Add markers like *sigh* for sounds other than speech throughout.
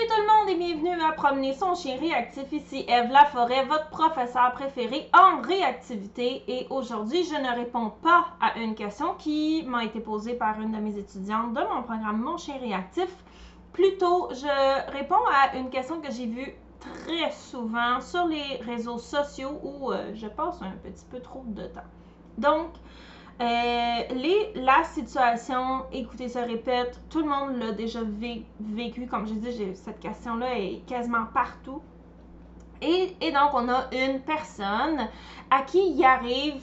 Salut tout le monde et bienvenue à Promener son chien réactif. Ici Eve Laforêt, votre professeur préféré en réactivité. Et aujourd'hui, je ne réponds pas à une question qui m'a été posée par une de mes étudiantes de mon programme Mon chien réactif. Plutôt, je réponds à une question que j'ai vue très souvent sur les réseaux sociaux où euh, je passe un petit peu trop de temps. Donc, euh, les, la situation, écoutez, se répète, tout le monde l'a déjà vécu, comme je dis, cette question-là est quasiment partout. Et, donc, on a une personne à qui il arrive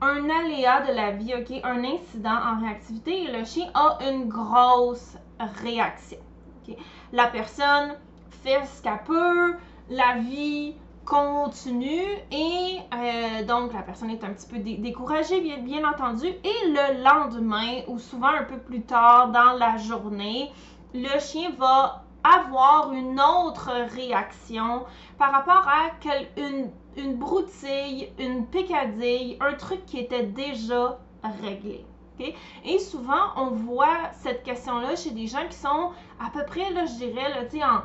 un aléa de la vie, ok, un incident en réactivité, et le chien a une grosse réaction. La personne fait ce qu'elle peut, la vie continue et euh, donc la personne est un petit peu découragée bien, entendu et le lendemain ou souvent un peu plus tard dans la journée le chien va avoir une autre réaction par rapport à une, une broutille, une picadille, un truc qui était déjà réglé. Et souvent, on voit cette question-là chez des gens qui sont à peu près, là, je dirais, là, en,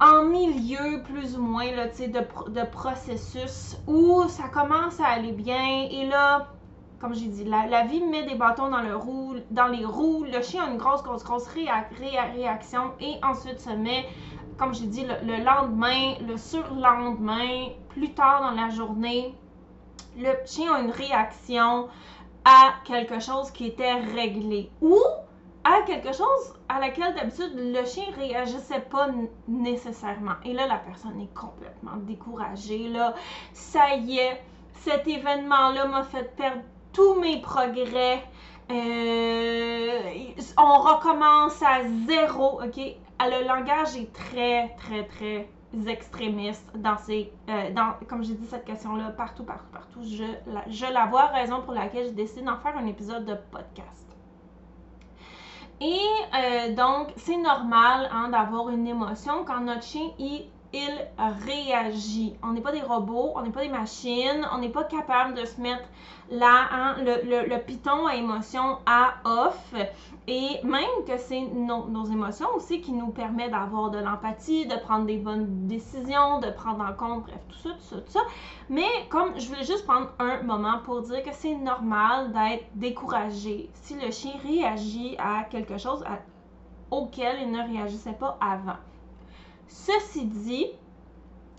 en milieu plus ou moins là, de, de processus où ça commence à aller bien et là, comme j'ai dit, la, vie met des bâtons dans, le dans les roues, le chien a une grosse, grosse, grosse réaction et ensuite se met, comme j'ai dit, le, lendemain, le surlendemain, plus tard dans la journée, le chien a une réaction à quelque chose qui était réglé. Ou à quelque chose à laquelle d'habitude le chien réagissait pas nécessairement. Et là, la personne est complètement découragée. Là, ça y est, cet événement-là m'a fait perdre tous mes progrès. Euh, on recommence à zéro, ok? Le langage est très, très, très extrémiste dans ces, euh, dans, comme j'ai dit cette question-là, partout, partout, partout. Je la, je la vois, raison pour laquelle je décide d'en faire un épisode de podcast. Et euh, donc, c'est normal hein, d'avoir une émotion quand notre chien, il, il réagit. On n'est pas des robots, on n'est pas des machines, on n'est pas capable de se mettre là, hein, le, le, le, piton à émotion à off. Et même que c'est nos émotions aussi qui nous permettent d'avoir de l'empathie, de prendre des bonnes décisions, de prendre en compte, bref, tout ça, tout ça, tout ça. Mais comme je voulais juste prendre un moment pour dire que c'est normal d'être découragé si le chien réagit à quelque chose auquel il ne réagissait pas avant. Ceci dit,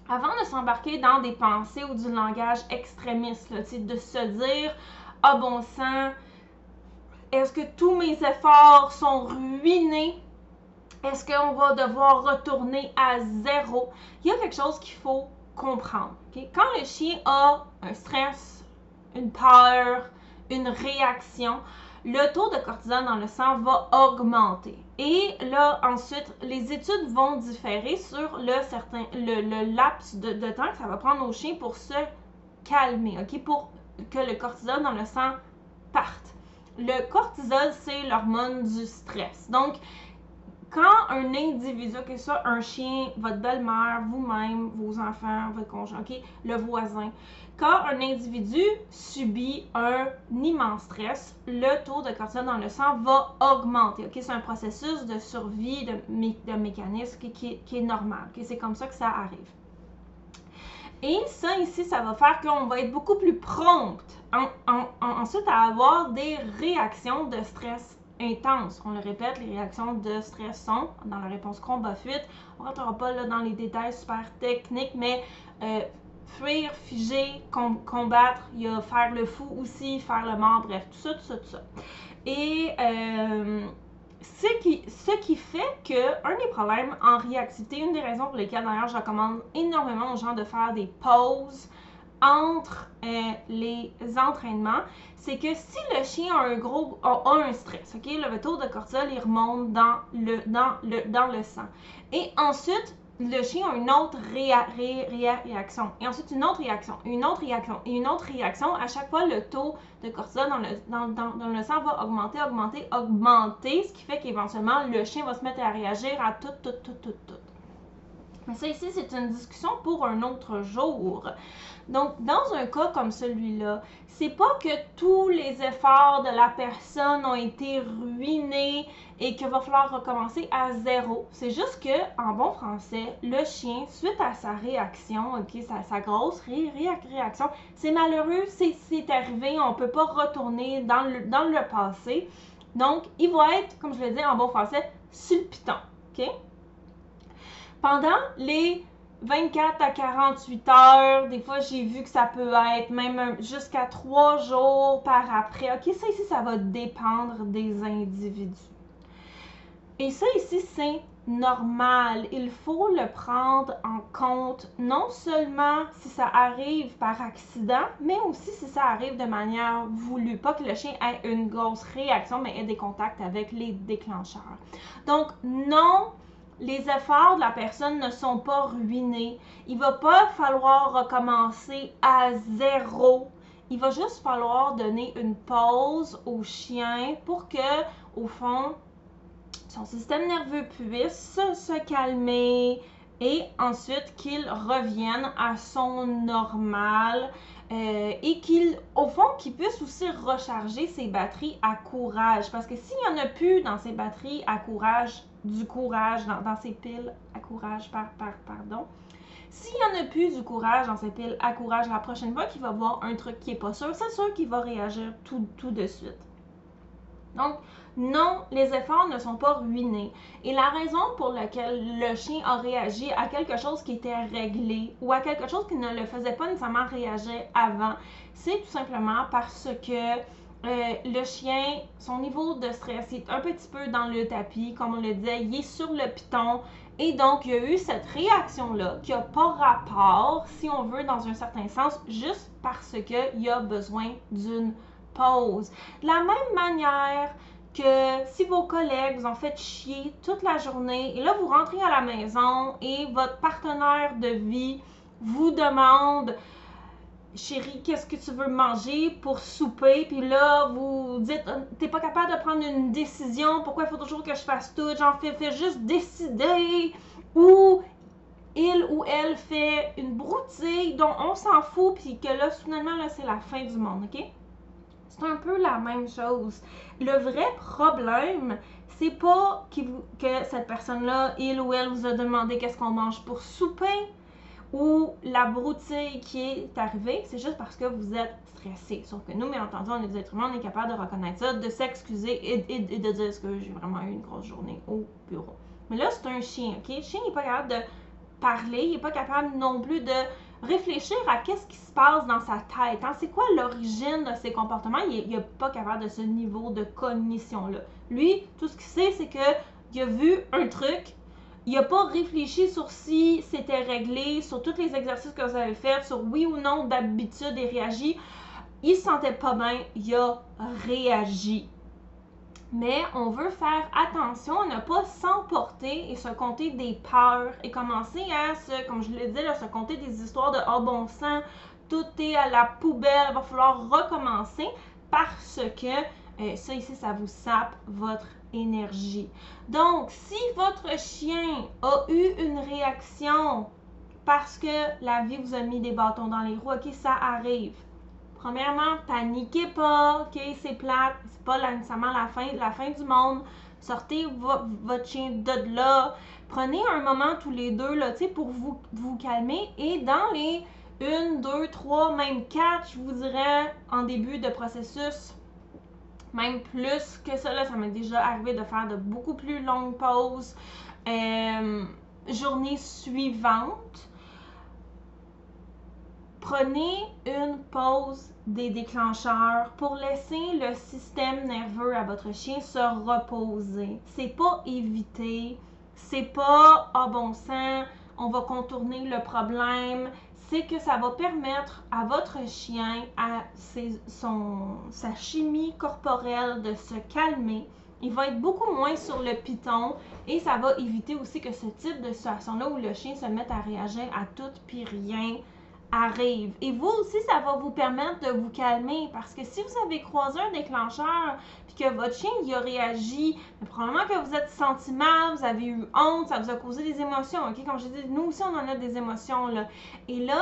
avant de s'embarquer dans des pensées ou du langage extrémiste, de se dire Ah bon sang, est-ce que tous mes efforts sont ruinés? Est-ce qu'on va devoir retourner à zéro? Il y a quelque chose qu'il faut comprendre. Quand le chien a un stress, une peur, une réaction, le taux de cortisol dans le sang va augmenter. Et là, ensuite, les études vont différer sur le, certain, le, laps de, temps que ça va prendre au chien pour se calmer, OK? Pour que le cortisol dans le sang parte. Le cortisol, c'est l'hormone du stress. Donc, quand un individu, que soit un chien, votre belle-mère, vous-même, vos enfants, votre conjoint, ok, le voisin, quand un individu subit un immense stress, le taux de cortisol dans le sang va augmenter. C'est un processus de survie, de, mécanisme qui, est normal. C'est comme ça que ça arrive. Et ça ici, ça va faire qu'on va être beaucoup plus prompte ensuite à avoir des réactions de stress intense. On le répète, les réactions de stress sont dans la réponse combat-fuite. On ne rentrera pas là, dans les détails super techniques, mais euh, fuir, figer, combattre, il y a faire le fou aussi, faire le mort, bref, tout ça, tout ça, tout ça. Et euh, ce, qui, ce qui fait que un des problèmes en réactivité, une des raisons pour lesquelles d'ailleurs je recommande énormément aux gens de faire des pauses, entre euh, les entraînements, c'est que si le chien a un gros a, un stress, ok, le taux de cortisol il remonte dans le dans le dans le sang. Et ensuite, le chien a une autre réaction. Et ensuite, une autre réaction, une autre réaction et une autre réaction. À chaque fois, le taux de cortisol dans le, dans, dans, dans le sang va augmenter, augmenter, augmenter, ce qui fait qu'éventuellement, le chien va se mettre à réagir à tout, tout, tout, tout, tout. Mais ça ici, c'est une discussion pour un autre jour. Donc, dans un cas comme celui-là, c'est pas que tous les efforts de la personne ont été ruinés et qu'il va falloir recommencer à zéro. C'est juste que, en bon français, le chien, suite à sa réaction, ok, sa, grosse réaction, c'est malheureux, c'est arrivé, on peut pas retourner dans le, le passé. Donc, il va être, comme je l'ai dit en bon français, sulpitant. OK? Pendant les 24 à 48 heures, des fois j'ai vu que ça peut être même jusqu'à 3 jours par après. OK, ça ici, ça va dépendre des individus. Et ça ici, c'est normal. Il faut le prendre en compte, non seulement si ça arrive par accident, mais aussi si ça arrive de manière voulue. Pas que le chien ait une grosse réaction, mais ait des contacts avec les déclencheurs. Donc, non, les efforts de la personne ne sont pas ruinés. Il va pas falloir recommencer à zéro. Il va juste falloir donner une pause au chien pour que, au fond, son système nerveux puisse se calmer et ensuite qu'il revienne à son normal euh, et qu'il, au fond, qu'il puisse aussi recharger ses batteries à courage. Parce que s'il n'y en a plus dans ses batteries à courage, du courage, dans, ses piles à courage, par, par, pardon, s'il n'y en a plus du courage dans ses piles à courage la prochaine fois qu'il va voir un truc qui n'est pas sûr, c'est sûr qu'il va réagir tout, tout de suite. Donc, non, les efforts ne sont pas ruinés. Et la raison pour laquelle le chien a réagi à quelque chose qui était réglé ou à quelque chose qui ne le faisait pas nécessairement réagir avant, c'est tout simplement parce que euh, le chien, son niveau de stress est un petit peu dans le tapis, comme on le disait, il est sur le piton. Et donc, il y a eu cette réaction-là qui n'a pas rapport, si on veut, dans un certain sens, juste parce qu'il a besoin d'une pause. De la même manière que si vos collègues vous ont fait chier toute la journée et là vous rentrez à la maison et votre partenaire de vie vous demande chérie, qu'est-ce que tu veux manger pour souper? Puis là, vous dites, t'es pas capable de prendre une décision, pourquoi il faut toujours que je fasse tout? J'en fais, juste décider. Ou il ou elle fait une broutille dont on s'en fout, puis que là, là, c'est la fin du monde, ok? C'est un peu la même chose. Le vrai problème, c'est pas que cette personne-là, il ou elle, vous a demandé qu'est-ce qu'on mange pour souper ou la broutille qui est arrivée, c'est juste parce que vous êtes stressé. Sauf que nous, bien entendu, on est des êtres humains, on est capable de reconnaître ça, de s'excuser et, de dire que j'ai vraiment eu une grosse journée au bureau? Mais là, c'est un chien, ok? Le chien n'est pas capable de parler, il n'est pas capable non plus de réfléchir à qu'est-ce qui se passe dans sa tête. Hein? C'est quoi l'origine de ses comportements? Il n'est pas capable de ce niveau de cognition-là. Lui, tout ce qu'il sait, c'est qu'il a vu un truc, il n'a pas réfléchi sur si c'était réglé, sur tous les exercices que vous avez faits, sur oui ou non d'habitude et réagi. Il se sentait pas bien, il a réagi mais on veut faire attention à ne pas s'emporter et se compter des peurs et commencer à se, comme je l'ai dit, à se compter des histoires de oh bon sang, tout est à la poubelle, il va falloir recommencer parce que euh, ça ici, ça vous sape votre énergie. Donc, si votre chien a eu une réaction parce que la vie vous a mis des bâtons dans les roues, ok, ça arrive. Premièrement, paniquez pas, ok, c'est plate, c'est pas nécessairement la fin, du monde. Sortez votre chien de là. Prenez un moment tous les deux là, pour vous, vous calmer. Et dans les une, deux, trois, même quatre, je vous dirais, en début de processus, même plus que ça, là, ça m'est déjà arrivé de faire de beaucoup plus longues pauses. Euh, journée suivante, Prenez une pause des déclencheurs pour laisser le système nerveux à votre chien se reposer. C'est pas éviter, c'est pas ah bon sang, on va contourner le problème. C'est que ça va permettre à votre chien, à son, sa chimie corporelle de se calmer. Il va être beaucoup moins sur le piton et ça va éviter aussi que ce type de situation-là où le chien se mette à réagir à tout puis rien arrive. Et vous aussi, ça va vous permettre de vous calmer parce que si vous avez croisé un déclencheur puis que votre chien y a réagi, probablement que vous êtes senti mal, vous avez eu honte, ça vous a causé des émotions. OK? Comme je dis, nous aussi, on en a des émotions. Là. Et là,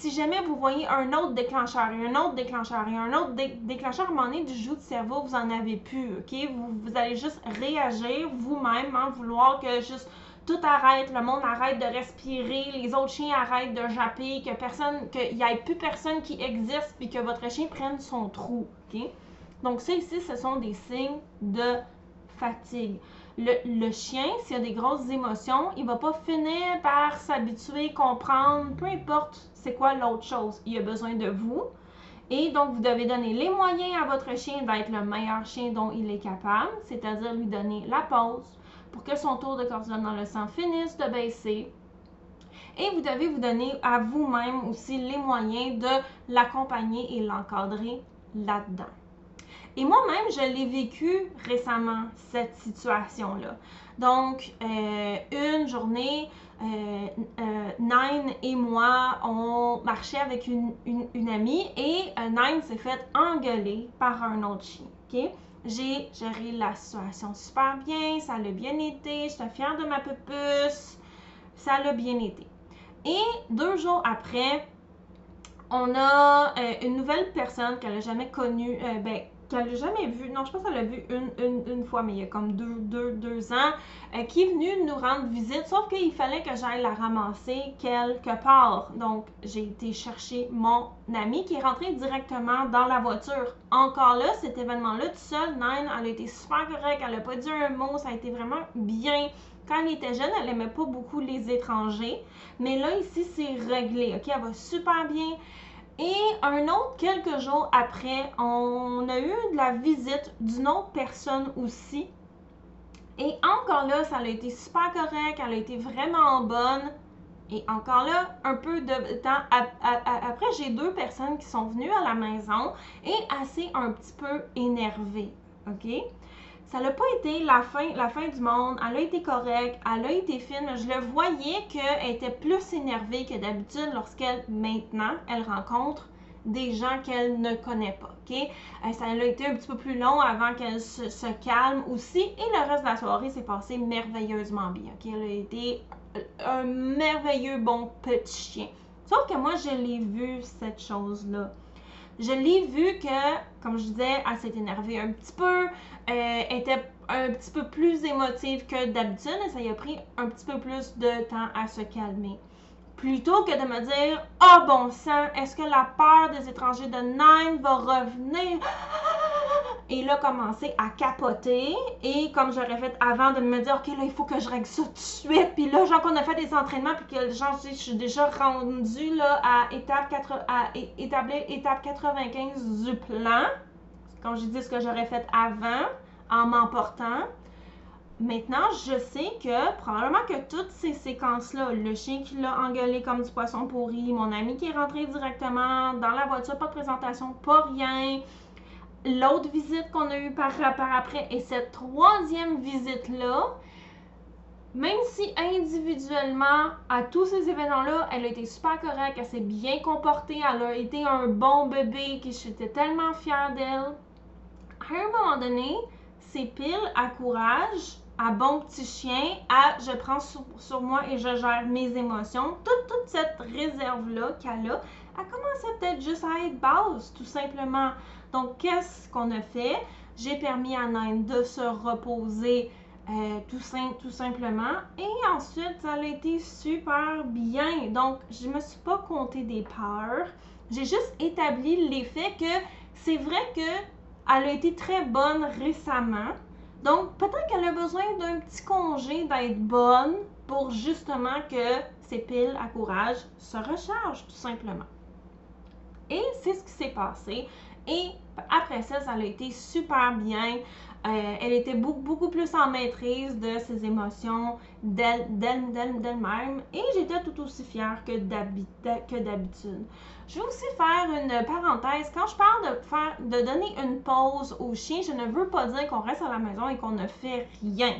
si jamais vous voyez un autre déclencheur et un autre déclencheur et un autre déclencheur, à un moment donné, du joug de cerveau, vous en avez plus, OK? Vous, allez juste réagir vous-même, hein, vouloir que juste tout arrête, le monde arrête de respirer, les autres chiens arrêtent de japper, que personne, qu'il n'y ait plus personne qui existe, puis que votre chien prenne son trou. Donc, ça ici, ce sont des signes de fatigue. Le, le chien, s'il a des grosses émotions, il va pas finir par s'habituer, comprendre, peu importe c'est quoi l'autre chose. Il a besoin de vous. Et donc, vous devez donner les moyens à votre chien d'être le meilleur chien dont il est capable, c'est-à-dire lui donner la pause, pour que son taux de cortisol dans le sang finisse de baisser. Et vous devez vous donner à vous-même aussi les moyens de l'accompagner et l'encadrer là-dedans. Et moi-même, je l'ai vécu récemment, cette situation-là. Donc, euh, une journée, euh, euh, Nine et moi, on marchait avec une, amie et Nine s'est fait engueuler par un autre chien. J'ai géré la situation super bien, ça l'a bien été, je suis fière de ma pupusse, ça l'a bien été. Et deux jours après, on a euh, une nouvelle personne qu'elle n'a jamais connue, euh, ben, qu'elle n'a jamais vue, non, je pense qu'elle l'a vue une, une, fois, mais il y a comme deux, deux, deux ans, euh, qui est venue nous rendre visite, sauf qu'il fallait que j'aille la ramasser quelque part. Donc, j'ai été chercher mon amie qui est rentrée directement dans la voiture. Encore là, cet événement-là, tout seul, Nine, elle a été super correcte, elle n'a pas dit un mot, ça a été vraiment bien. Quand elle était jeune, elle aimait pas beaucoup les étrangers, mais là, ici, c'est réglé, ok? Elle va super bien. Et un autre, quelques jours après, on a eu de la visite d'une autre personne aussi. Et encore là, ça a été super correct, elle a été vraiment bonne. Et encore là, un peu de temps après, j'ai deux personnes qui sont venues à la maison et assez un petit peu énervées. OK? Ça n'a pas été la fin, du monde. Elle a été correcte, elle a été fine. Je le voyais qu'elle était plus énervée que d'habitude lorsqu'elle, maintenant, elle rencontre des gens qu'elle ne connaît pas. Euh, ça a été un petit peu plus long avant qu'elle se, calme aussi. Et le reste de la soirée s'est passé merveilleusement bien. Elle a été un merveilleux bon petit chien. Sauf que moi, je l'ai vu, cette chose-là. Je l'ai vu que, comme je disais, elle s'est énervée un petit peu, euh, était un petit peu plus émotive que d'habitude et ça y a pris un petit peu plus de temps à se calmer. Plutôt que de me dire Ah oh, bon sang, est-ce que la peur des étrangers de Nine va revenir et là, commencer à capoter. Et comme j'aurais fait avant de me dire, OK, là, il faut que je règle ça tout de suite. Puis là, genre qu'on a fait des entraînements, puis que genre, je suis déjà rendue à, étape 4, à établir étape 95 du plan. Comme je dis ce que j'aurais fait avant, en m'emportant. Maintenant, je sais que probablement que toutes ces séquences-là, le chien qui l'a engueulé comme du poisson pourri, mon ami qui est rentré directement dans la voiture, pas de présentation, pas rien, l'autre visite qu'on a eue par, par après et cette troisième visite-là, même si individuellement, à tous ces événements-là, elle a été super correcte, elle s'est bien comportée, elle a été un bon bébé, que j'étais tellement fière d'elle. À un moment donné, c'est pile à courage, à bon petit chien, à je prends sur, sur moi et je gère mes émotions. Toute, toute cette réserve-là qu'elle a, elle commençait peut-être juste à être basse, tout simplement. Donc, qu'est-ce qu'on a fait? J'ai permis à Nine de se reposer euh, tout, simplement. Et ensuite, ça a été super bien. Donc, je ne me suis pas compté des peurs. J'ai juste établi l'effet que c'est vrai qu'elle a été très bonne récemment. Donc, peut-être qu'elle a besoin d'un petit congé d'être bonne pour justement que ses piles à courage se rechargent, tout simplement. Et c'est ce qui s'est passé. Et après ça, ça a été super bien. Euh, elle était beaucoup, plus en maîtrise de ses émotions d'elle-même et j'étais tout aussi fière que d'habitude. Je vais aussi faire une parenthèse. Quand je parle de donner une pause au chien, je ne veux pas dire qu'on reste à la maison et qu'on ne fait rien.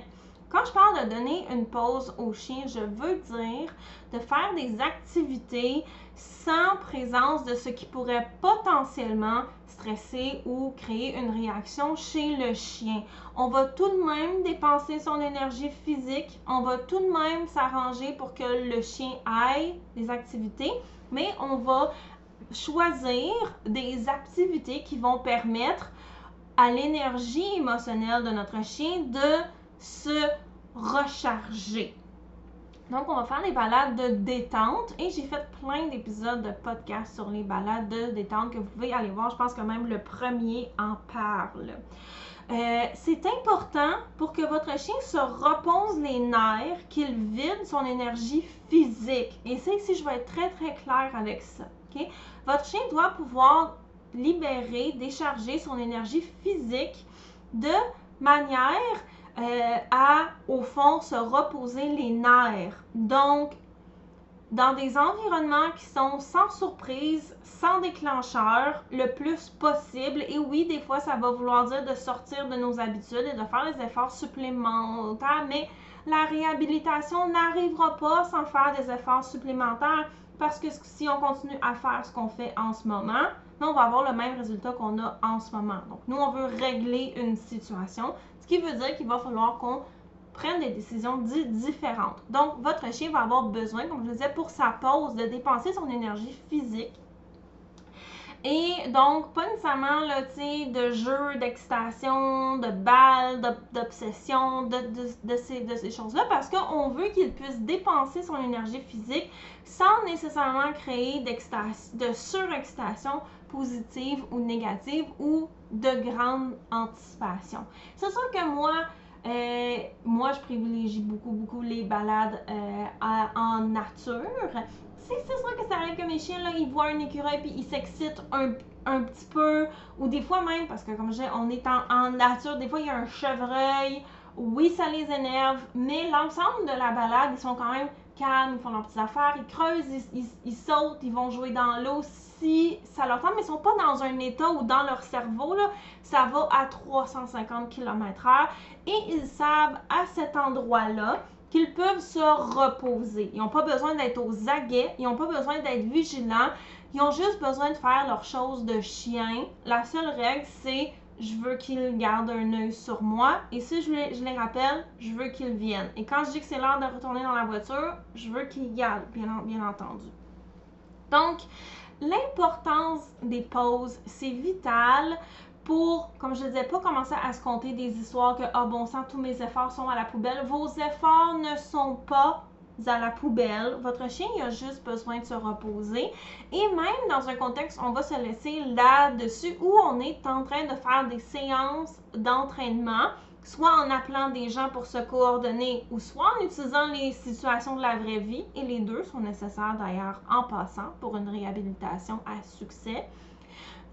Quand je parle de donner une pause au chien, je veux dire de faire des activités sans présence de ce qui pourrait potentiellement stresser ou créer une réaction chez le chien. On va tout de même dépenser son énergie physique, on va tout de même s'arranger pour que le chien aille des activités, mais on va choisir des activités qui vont permettre à l'énergie émotionnelle de notre chien de se recharger. Donc, on va faire des balades de détente et j'ai fait plein d'épisodes de podcast sur les balades de détente que vous pouvez aller voir. Je pense que même le premier en parle. Euh, c'est important pour que votre chien se repose les nerfs, qu'il vide son énergie physique. Et c'est ici, je vais être très très claire avec ça. Votre chien doit pouvoir libérer, décharger son énergie physique de manière euh, à, au fond, se reposer les nerfs. Donc, dans des environnements qui sont sans surprise, sans déclencheur, le plus possible. Et oui, des fois, ça va vouloir dire de sortir de nos habitudes et de faire des efforts supplémentaires, mais la réhabilitation n'arrivera pas sans faire des efforts supplémentaires parce que si on continue à faire ce qu'on fait en ce moment, on va avoir le même résultat qu'on a en ce moment. Donc, nous, on veut régler une situation, ce qui veut dire qu'il va falloir qu'on prenne des décisions différentes. Donc, votre chien va avoir besoin, comme je le disais, pour sa pause, de dépenser son énergie physique et donc, pas nécessairement là, de jeux, d'excitation, de balles, d'obsession, de, de, ces, de ces choses-là, parce qu'on veut qu'il puisse dépenser son énergie physique sans nécessairement créer de surexcitation positive ou négative ou de grande anticipation. C'est sûr que moi, euh, moi, je privilégie beaucoup, beaucoup les balades euh, en nature c'est sûr que ça arrive que mes chiens, là, ils voient un écureuil puis ils s'excitent un, un, petit peu. Ou des fois même, parce que comme je disais, on est en, nature, des fois il y a un chevreuil. Oui, ça les énerve, mais l'ensemble de la balade, ils sont quand même ils font leurs petites affaires, ils creusent, ils, sautent, ils vont jouer dans l'eau si ça leur tente, mais ils sont pas dans un état où dans leur cerveau, là, ça va à 350 km/h et ils savent à cet endroit-là qu'ils peuvent se reposer. Ils n'ont pas besoin d'être aux aguets, ils n'ont pas besoin d'être vigilants, ils ont juste besoin de faire leurs choses de chien. La seule règle, c'est je veux qu'ils gardent un œil sur moi et si je les, je les rappelle, je veux qu'ils viennent. Et quand je dis que c'est l'heure de retourner dans la voiture, je veux qu'ils gardent, bien, bien entendu. Donc, l'importance des pauses, c'est vital pour, comme je disais, pas commencer à se compter des histoires que, ah bon sang, tous mes efforts sont à la poubelle. Vos efforts ne sont pas à la poubelle. Votre chien a juste besoin de se reposer. Et même dans un contexte, on va se laisser là-dessus où on est en train de faire des séances d'entraînement, soit en appelant des gens pour se coordonner ou soit en utilisant les situations de la vraie vie. Et les deux sont nécessaires d'ailleurs en passant pour une réhabilitation à succès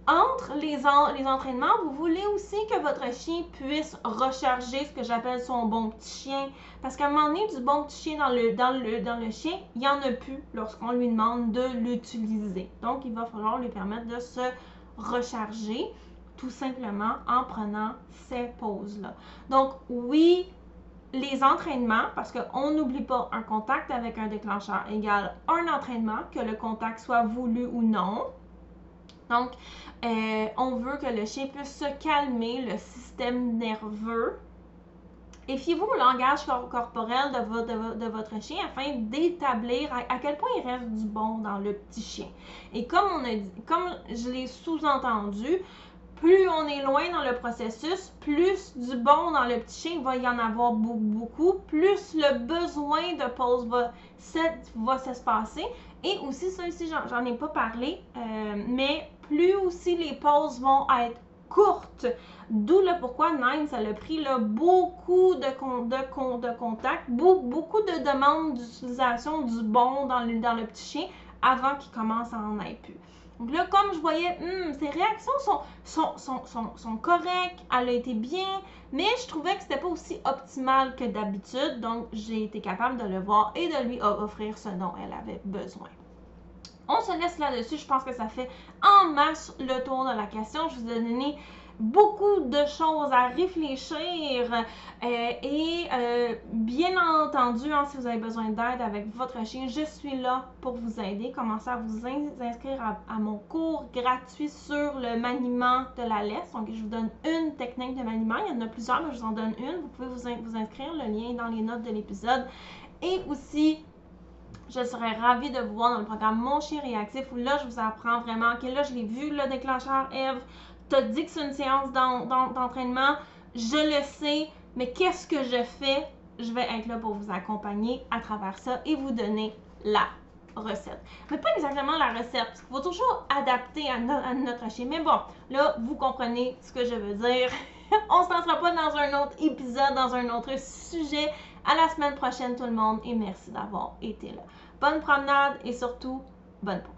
entre les, entraînements, vous voulez aussi que votre chien puisse recharger ce que j'appelle son bon petit chien. Parce qu'à un moment donné, du bon petit chien dans le, dans le, dans le chien, il n'y en a plus lorsqu'on lui demande de l'utiliser. Donc, il va falloir lui permettre de se recharger tout simplement en prenant ces pauses-là. Donc, oui, les entraînements, parce qu'on n'oublie pas un contact avec un déclencheur égale un entraînement, que le contact soit voulu ou non. Donc, euh, on veut que le chien puisse se calmer, le système nerveux. Et fiez-vous au langage corporel de, votre chien afin d'établir à, quel point il reste du bon dans le petit chien. Et comme, on a comme je l'ai sous-entendu, plus on est loin dans le processus, plus du bon dans le petit chien, va y en avoir beaucoup, beaucoup plus le besoin de pause va, va s'espacer. Et aussi, ça ici, j'en ai pas parlé, euh, mais plus aussi les pauses vont être courtes. D'où le pourquoi Nine, ça a pris beaucoup de, de, contacts, beaucoup, de demandes d'utilisation du bon dans le, petit chien avant qu'il commence à en être plus. Donc là, comme je voyais, hmm, ses réactions sont, sont, correctes, elle a été bien, mais je trouvais que c'était pas aussi optimal que d'habitude, donc j'ai été capable de le voir et de lui offrir ce dont elle avait besoin. On se laisse là-dessus. Je pense que ça fait en masse le tour de la question. Je vous ai donné beaucoup de choses à réfléchir. Euh, et euh, bien entendu, hein, si vous avez besoin d'aide avec votre chien, je suis là pour vous aider. Commencez à vous inscrire à, mon cours gratuit sur le maniement de la laisse. Donc, je vous donne une technique de maniement. Il y en a plusieurs, mais je vous en donne une. Vous pouvez vous, vous inscrire. Le lien est dans les notes de l'épisode. Et aussi, je serais ravie de vous voir dans le programme Mon chien réactif où là, je vous apprends vraiment que là, je l'ai vu, le déclencheur Eve. as dit que c'est une séance d'entraînement. Je le sais, mais qu'est-ce que je fais? Je vais être là pour vous accompagner à travers ça et vous donner la recette. Mais pas exactement la recette, parce faut toujours adapter à, notre chien. Mais bon, là, vous comprenez ce que je veux dire. *laughs* On se lancera pas dans un autre épisode, dans un autre sujet. À la semaine prochaine tout le monde et merci d'avoir été là. Bonne promenade et surtout, bonne pause.